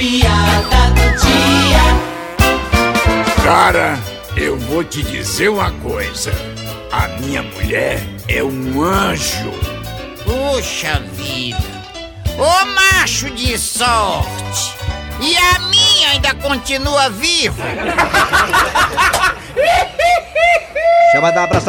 piada do dia. Cara, eu vou te dizer uma coisa. A minha mulher é um anjo. Puxa vida! Ô macho de sorte! E a minha ainda continua viva? Chama dar um abraço